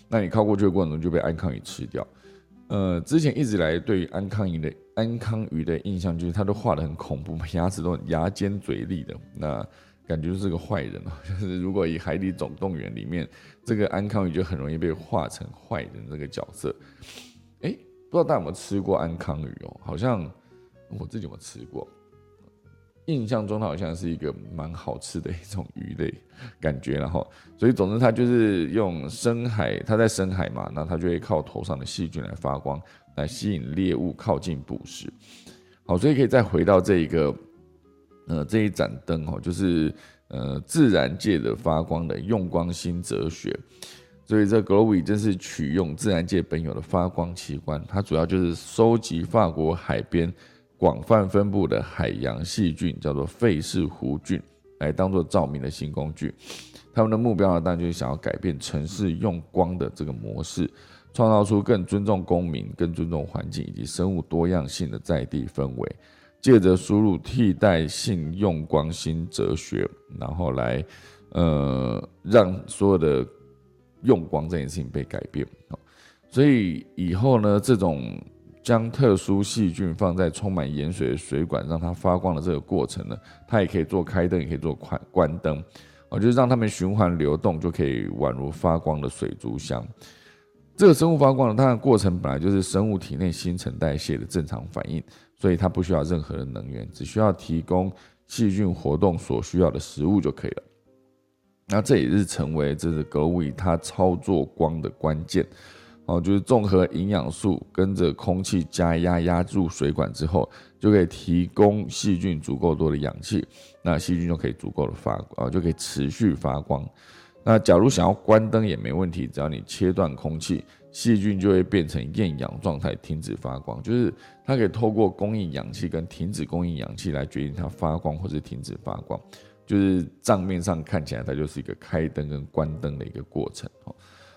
那你靠过去的过程中就被安康鱼吃掉。呃，之前一直来对于安康鱼的安康鱼的印象就是它都画的很恐怖，牙齿都很牙尖嘴利的，那感觉就是个坏人哦。就是如果以《海底总动员》里面这个安康鱼就很容易被画成坏人这个角色。哎，不知道大家有没有吃过安康鱼哦？好像我自己有没有吃过？印象中它好像是一个蛮好吃的一种鱼类感觉，然后，所以总之它就是用深海，它在深海嘛，那它就会靠头上的细菌来发光，来吸引猎物靠近捕食。好，所以可以再回到这一个，呃，这一盏灯哦，就是呃自然界的发光的用光新哲学。所以这 Glowy 真是取用自然界本有的发光器官，它主要就是收集法国海边。广泛分布的海洋细菌叫做费氏弧菌，来当做照明的新工具。他们的目标呢，当然就是想要改变城市用光的这个模式，创造出更尊重公民、更尊重环境以及生物多样性的在地氛围。借着输入替代性用光新哲学，然后来呃让所有的用光这件事情被改变。所以以后呢，这种。将特殊细菌放在充满盐水的水管，让它发光的这个过程呢，它也可以做开灯，也可以做关关灯，哦，就是让它们循环流动，就可以宛如发光的水族箱。这个生物发光呢，它的过程本来就是生物体内新陈代谢的正常反应，所以它不需要任何的能源，只需要提供细菌活动所需要的食物就可以了。那这也是成为这是格物它操作光的关键。哦，就是综合营养素跟着空气加压压住水管之后，就可以提供细菌足够多的氧气，那细菌就可以足够的发啊，就可以持续发光。那假如想要关灯也没问题，只要你切断空气，细菌就会变成厌氧状态，停止发光。就是它可以透过供应氧气跟停止供应氧气来决定它发光或者停止发光。就是账面上看起来它就是一个开灯跟关灯的一个过程哦。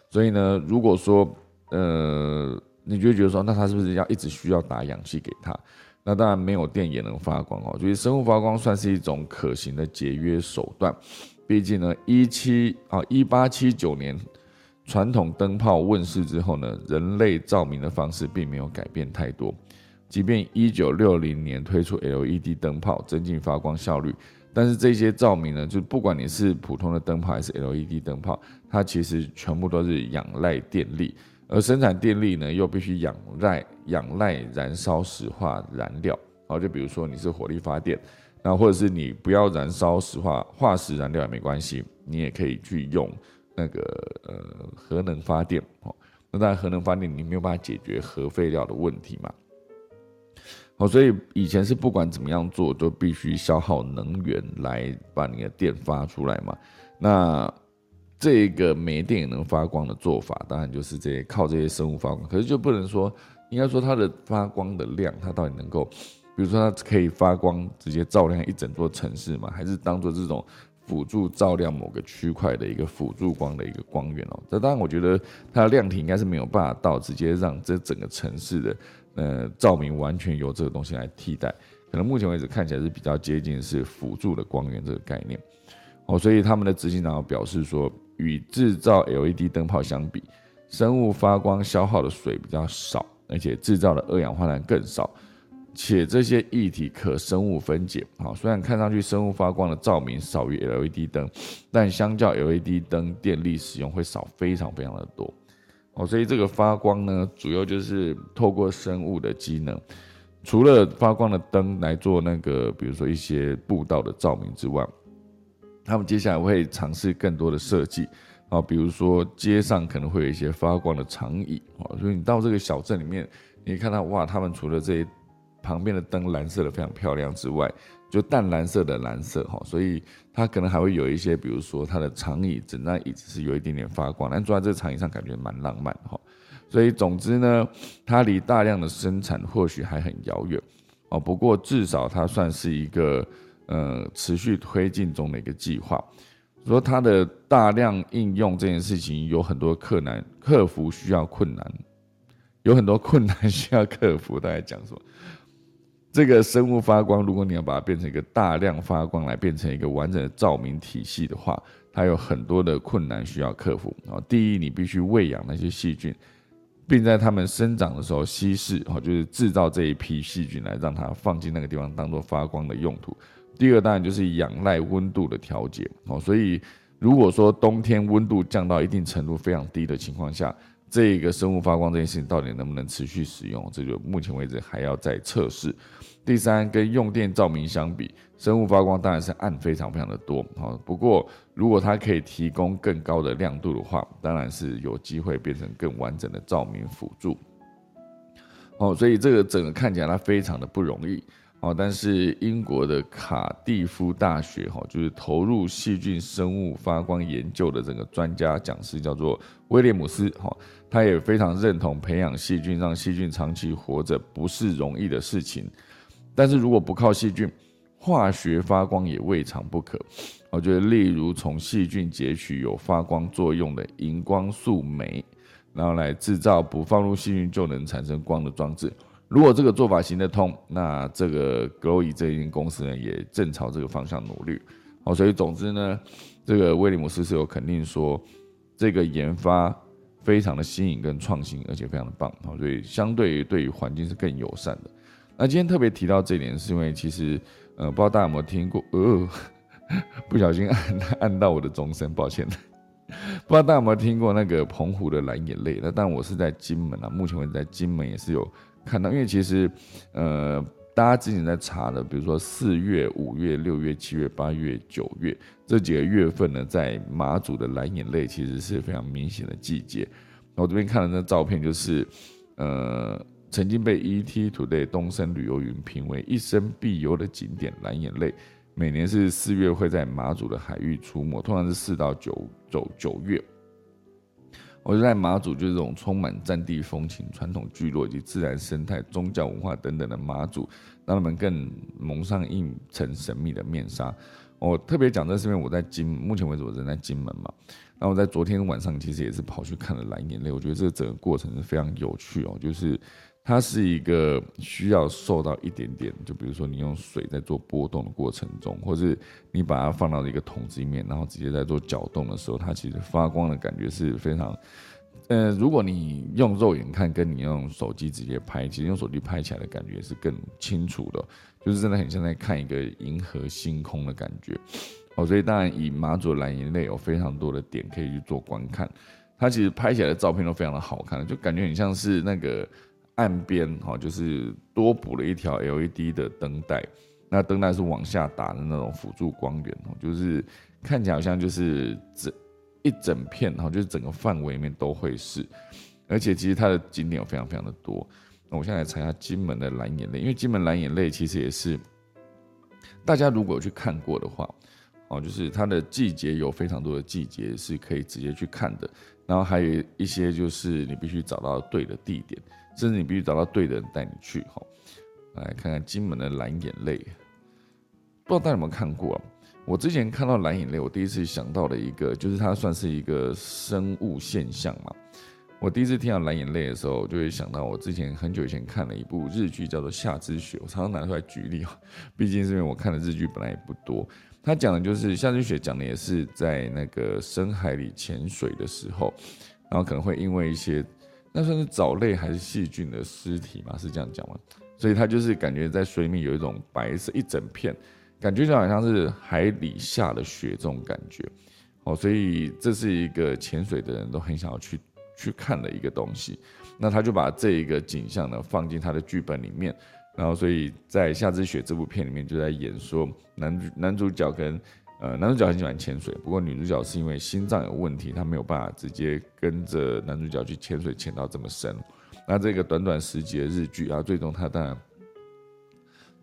所以呢，如果说呃，你就觉得说，那它是不是要一直需要打氧气给它？那当然没有电也能发光哦。所以生物发光算是一种可行的节约手段。毕竟呢，一七啊一八七九年传统灯泡问世之后呢，人类照明的方式并没有改变太多。即便一九六零年推出 LED 灯泡，增进发光效率，但是这些照明呢，就不管你是普通的灯泡还是 LED 灯泡，它其实全部都是仰赖电力。而生产电力呢，又必须仰赖仰赖燃烧石化燃料，好，就比如说你是火力发电，那或者是你不要燃烧石化化石燃料也没关系，你也可以去用那个呃核能发电，哦，那当然核能发电你没有办法解决核废料的问题嘛，哦，所以以前是不管怎么样做都必须消耗能源来把你的电发出来嘛，那。这个没电也能发光的做法，当然就是这些靠这些生物发光。可是就不能说，应该说它的发光的量，它到底能够，比如说它可以发光直接照亮一整座城市嘛？还是当做这种辅助照亮某个区块的一个辅助光的一个光源哦。这当然，我觉得它的亮体应该是没有办法到直接让这整个城市的呃照明完全由这个东西来替代。可能目前为止看起来是比较接近是辅助的光源这个概念哦。所以他们的执行长表示说，与制造 LED 灯泡相比，生物发光消耗的水比较少，而且制造的二氧化碳更少。且这些液体可生物分解，好，虽然看上去生物发光的照明少于 LED 灯，但相较 LED 灯电力使用会少非常非常的多，哦，所以这个发光呢，主要就是透过生物的机能，除了发光的灯来做那个，比如说一些步道的照明之外，他们接下来会尝试更多的设计，啊，比如说街上可能会有一些发光的长椅，啊，所以你到这个小镇里面，你看到哇，他们除了这些。旁边的灯蓝色的非常漂亮之外，就淡蓝色的蓝色哈，所以它可能还会有一些，比如说它的长椅，整张椅子是有一点点发光，但坐在这个长椅上感觉蛮浪漫哈。所以总之呢，它离大量的生产或许还很遥远哦，不过至少它算是一个呃持续推进中的一个计划。说它的大量应用这件事情有很多困难，克服需要困难，有很多困难需要克服。大家讲什么？这个生物发光，如果你要把它变成一个大量发光，来变成一个完整的照明体系的话，它有很多的困难需要克服啊。第一，你必须喂养那些细菌，并在它们生长的时候稀释，哦，就是制造这一批细菌来让它放进那个地方当做发光的用途。第二，当然就是仰赖温度的调节哦。所以，如果说冬天温度降到一定程度非常低的情况下，这个生物发光这件事情到底能不能持续使用，这就目前为止还要再测试。第三，跟用电照明相比，生物发光当然是暗非常非常的多。好，不过如果它可以提供更高的亮度的话，当然是有机会变成更完整的照明辅助。哦，所以这个整个看起来它非常的不容易。哦，但是英国的卡蒂夫大学哈，就是投入细菌生物发光研究的这个专家讲师叫做威廉姆斯哈，他也非常认同培养细菌让细菌长期活着不是容易的事情。但是如果不靠细菌，化学发光也未尝不可。我觉得，例如从细菌截取有发光作用的荧光素酶，然后来制造不放入细菌就能产生光的装置。如果这个做法行得通，那这个 Glowy 这一间公司呢，也正朝这个方向努力。好，所以总之呢，这个威廉姆斯是有肯定说，这个研发非常的新颖跟创新，而且非常的棒。所以相对于对于环境是更友善的。那今天特别提到这一点，是因为其实，呃，不知道大家有没有听过，呃，不小心按 按到我的钟声，抱歉。不知道大家有没有听过那个澎湖的蓝眼泪？那但我是在金门啊，目前为止在金门也是有看到，因为其实，呃，大家之前在查的，比如说四月、五月、六月、七月、八月、九月这几个月份呢，在马祖的蓝眼泪其实是非常明显的季节。我这边看了那照片就是，呃。曾经被 ET Today 东森旅游云评为一生必游的景点蓝眼泪，每年是四月会在马祖的海域出没，通常是四到九九九月。我就在马祖，就是这种充满战地风情、传统聚落以及自然生态、宗教文化等等的马祖，让他们更蒙上一层神秘的面纱。我特别讲这是因为我在金，目前为止我人在金门嘛。然后在昨天晚上其实也是跑去看了蓝眼泪，我觉得这个整个过程是非常有趣哦，就是。它是一个需要受到一点点，就比如说你用水在做波动的过程中，或是你把它放到一个桶子里面，然后直接在做搅动的时候，它其实发光的感觉是非常，呃，如果你用肉眼看，跟你用手机直接拍，其实用手机拍起来的感觉是更清楚的，就是真的很像在看一个银河星空的感觉。哦，所以当然以马祖蓝银类有非常多的点可以去做观看，它其实拍起来的照片都非常的好看，就感觉很像是那个。岸边哈，就是多补了一条 LED 的灯带，那灯带是往下打的那种辅助光源哦，就是看起来好像就是整一整片哈，就是整个范围里面都会是，而且其实它的景点有非常非常的多。那我现在来查一下金门的蓝眼泪，因为金门蓝眼泪其实也是大家如果去看过的话，哦，就是它的季节有非常多的季节是可以直接去看的，然后还有一些就是你必须找到对的地点。甚至你必须找到对的人带你去哈，来看看金门的蓝眼泪，不知道大家有没有看过啊？我之前看到蓝眼泪，我第一次想到的一个就是它算是一个生物现象嘛。我第一次听到蓝眼泪的时候，就会想到我之前很久以前看了一部日剧，叫做《夏之雪》。我常常拿出来举例啊，毕竟是因为我看的日剧本来也不多。他讲的就是《夏之雪》，讲的也是在那个深海里潜水的时候，然后可能会因为一些那算是藻类还是细菌的尸体吗，是这样讲吗？所以他就是感觉在水里面有一种白色一整片，感觉就好像是海里下的雪这种感觉。哦，所以这是一个潜水的人都很想要去。去看的一个东西，那他就把这一个景象呢放进他的剧本里面，然后所以在《夏之雪》这部片里面就在演说男男主角跟呃男主角很喜欢潜水，不过女主角是因为心脏有问题，她没有办法直接跟着男主角去潜水潜到这么深。那这个短短十集的日剧啊，最终他当然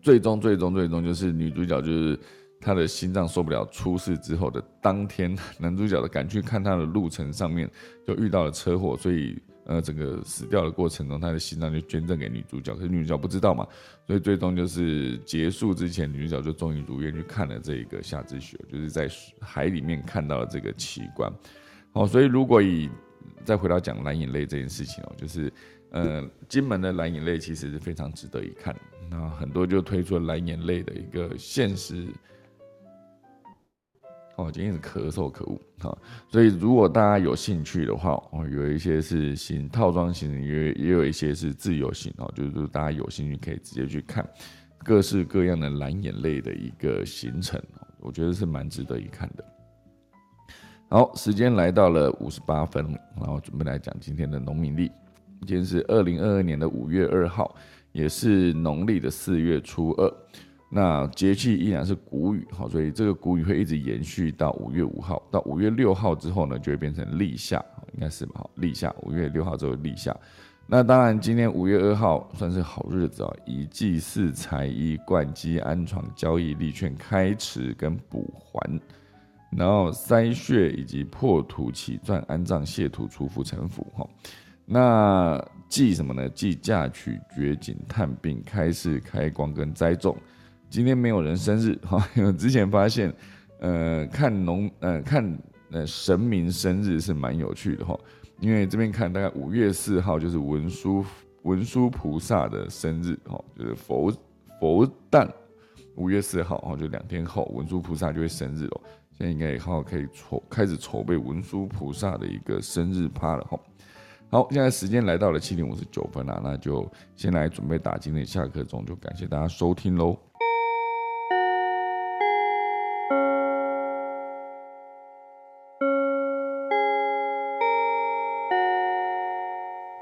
最终最终最终就是女主角就是。他的心脏受不了，出事之后的当天，男主角的赶去看他的路程上面就遇到了车祸，所以呃，整个死掉的过程中，他的心脏就捐赠给女主角，可是女主角不知道嘛，所以最终就是结束之前，女主角就终于如愿去看了这一个夏之雪，就是在海里面看到了这个奇观。好，所以如果以再回到讲蓝眼泪这件事情哦，就是呃，金门的蓝眼泪其实是非常值得一看，那很多就推出了蓝眼泪的一个现实。哦，今天是咳嗽，可恶！好，所以如果大家有兴趣的话，哦，有一些是新套装型，也也有一些是自由型哦，就是大家有兴趣可以直接去看各式各样的蓝眼泪的一个行程，我觉得是蛮值得一看的。好，时间来到了五十八分，然后准备来讲今天的农民历。今天是二零二二年的五月二号，也是农历的四月初二。那节气依然是谷雨，好，所以这个谷雨会一直延续到五月五号，到五月六号之后呢，就会变成立夏，应该是吧？好，立夏，五月六号之后立夏。那当然，今天五月二号算是好日子啊，以祭祀、财衣、灌基、安床、交易、立券、开池跟补还，然后筛穴以及破土起钻、安葬、谢土、除福、成福，哈。那祭什么呢？祭嫁娶、掘井、探病、开市、开光跟栽种。今天没有人生日哈，因为之前发现，呃，看农，呃，看呃神明生日是蛮有趣的哈。因为这边看大概五月四号就是文殊文殊菩萨的生日哈，就是佛佛诞，五月四号哦，就两天后文殊菩萨就会生日了。现在应该以后可以筹开始筹备文殊菩萨的一个生日趴了哈。好，现在时间来到了七点五十九分了，那就先来准备打今天下课钟，就感谢大家收听喽。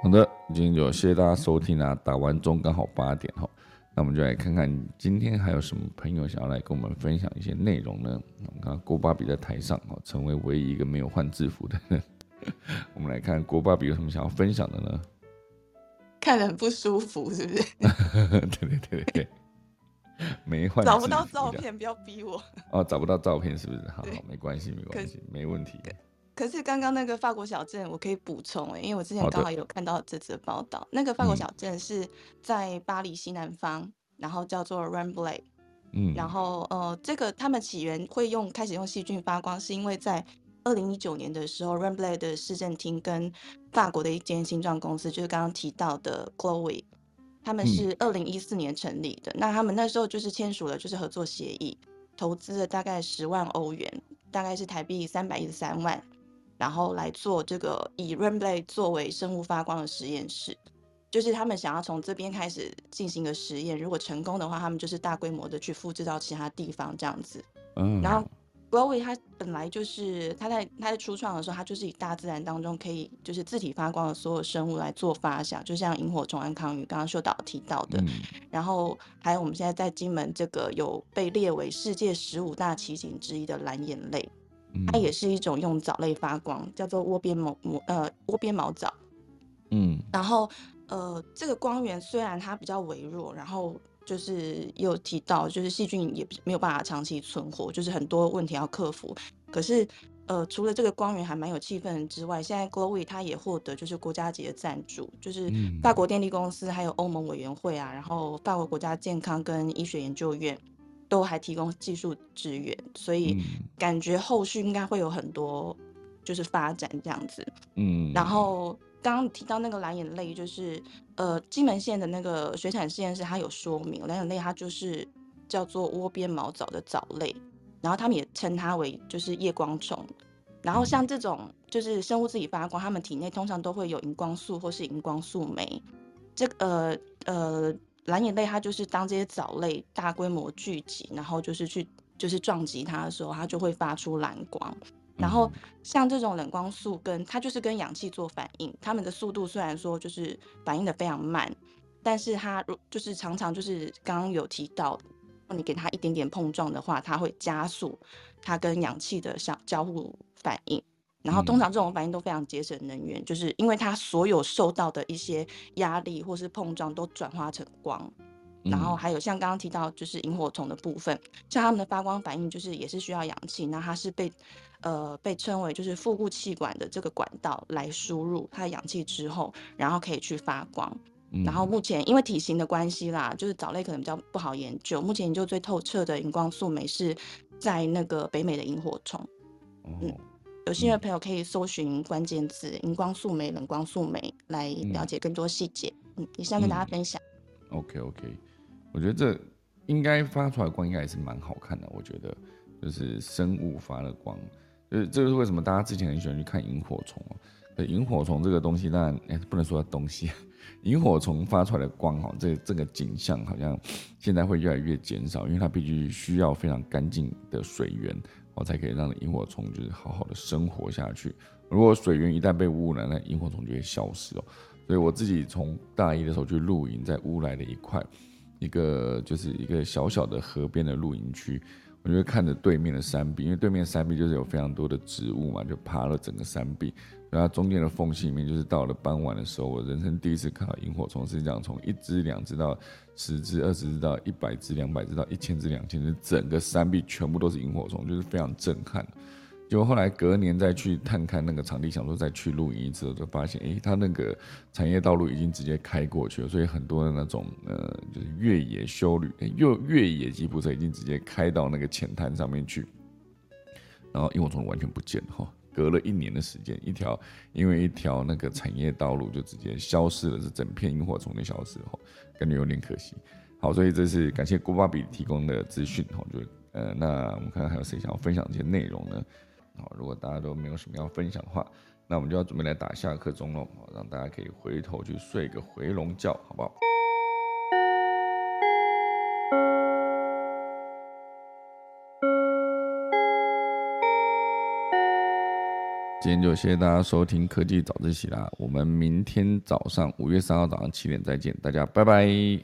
好的，今天就谢谢大家收听啊！打完钟刚好八点哈，那我们就来看看今天还有什么朋友想要来跟我们分享一些内容呢？我们看郭芭比在台上哦，成为唯一一个没有换制服的人。我们来看郭芭比有什么想要分享的呢？看着很不舒服，是不是？对对对对，没换，找不到照片，不要逼我。哦，找不到照片是不是？好，没关系，没关系，没问题。可是刚刚那个法国小镇，我可以补充哎，因为我之前刚好有看到这则报道。那个法国小镇是在巴黎西南方，然后叫做 Ramblay。嗯，然后呃，这个他们起源会用开始用细菌发光，是因为在二零一九年的时候，Ramblay 的市政厅跟法国的一间新创公司，就是刚刚提到的 Chloe，他们是二零一四年成立的。那他们那时候就是签署了就是合作协议，投资了大概十万欧元，大概是台币三百一十三万。然后来做这个以 Ramblay 作为生物发光的实验室，就是他们想要从这边开始进行一个实验，如果成功的话，他们就是大规模的去复制到其他地方这样子。嗯，然后 g l o w y 它本来就是它在它在初创的时候，它就是以大自然当中可以就是自体发光的所有生物来做发想，就像萤火虫、安康鱼刚刚秀导提到的，然后还有我们现在在金门这个有被列为世界十五大奇景之一的蓝眼泪。它也是一种用藻类发光，叫做窝边毛毛呃窝边毛藻。嗯，然后呃这个光源虽然它比较微弱，然后就是有提到就是细菌也没有办法长期存活，就是很多问题要克服。可是呃除了这个光源还蛮有气氛之外，现在 Glowy 它也获得就是国家级的赞助，就是法国电力公司还有欧盟委员会啊，然后法国国家健康跟医学研究院。都还提供技术支援，所以感觉后续应该会有很多就是发展这样子。嗯，然后刚刚提到那个蓝眼泪，就是呃金门县的那个水产实验室，它有说明蓝眼泪它就是叫做窝边毛藻的藻类，然后他们也称它为就是夜光虫。然后像这种就是生物自己发光，它们体内通常都会有荧光素或是荧光素酶。这呃呃蓝眼泪它就是当这些藻类大规模聚集，然后就是去就是撞击它的时候，它就会发出蓝光。然后像这种冷光素跟它就是跟氧气做反应，它们的速度虽然说就是反应的非常慢，但是它如就是常常就是刚刚有提到，你给它一点点碰撞的话，它会加速它跟氧气的相交互。反应，然后通常这种反应都非常节省能源，就是因为它所有受到的一些压力或是碰撞都转化成光，然后还有像刚刚提到就是萤火虫的部分，像它们的发光反应就是也是需要氧气，那它是被呃被称为就是腹部气管的这个管道来输入它的氧气之后，然后可以去发光。然后目前因为体型的关系啦，就是藻类可能比较不好研究，目前研究最透彻的荧光素酶是在那个北美的萤火虫，嗯。有兴趣的朋友可以搜寻关键字“荧光素酶”“冷光素酶”来了解更多细节。嗯，以上跟大家分享。OK OK，我觉得这应该发出来光应该也是蛮好看的。我觉得就是生物发的光，就是这个是为什么大家之前很喜欢去看萤火虫哦。萤火虫这个东西，当然哎不能说东西，萤火虫发出来的光哈，这这个景象好像现在会越来越减少，因为它必须需要非常干净的水源。我才可以让萤火虫就是好好的生活下去。如果水源一旦被污染，那萤火虫就会消失哦。所以我自己从大一的时候去露营，在乌来的一块，一个就是一个小小的河边的露营区，我就看着对面的山壁，因为对面山壁就是有非常多的植物嘛，就爬了整个山壁。然后中间的缝隙里面，就是到了傍晚的时候，我人生第一次看到萤火虫，是这样从一只、两只到十只、二十只到一百只、两百只到一千只、两千只，整个山壁全部都是萤火虫，就是非常震撼。结果后来隔年再去探看那个场地，想说再去露营一次，就发现，诶，它那个产业道路已经直接开过去了，所以很多的那种呃，就是越野修旅、越越野吉普车已经直接开到那个浅滩上面去，然后萤火虫完全不见了哈。隔了一年的时间，一条因为一条那个产业道路就直接消失了，是整片萤火虫的消失，哈，感觉有点可惜。好，所以这是感谢郭巴比提供的资讯，哈，就呃，那我们看看还有谁想要分享这些内容呢？好，如果大家都没有什么要分享的话，那我们就要准备来打下课钟了，让大家可以回头去睡个回笼觉，好不好？今天就谢谢大家收听科技早自习啦，我们明天早上五月三号早上七点再见，大家拜拜。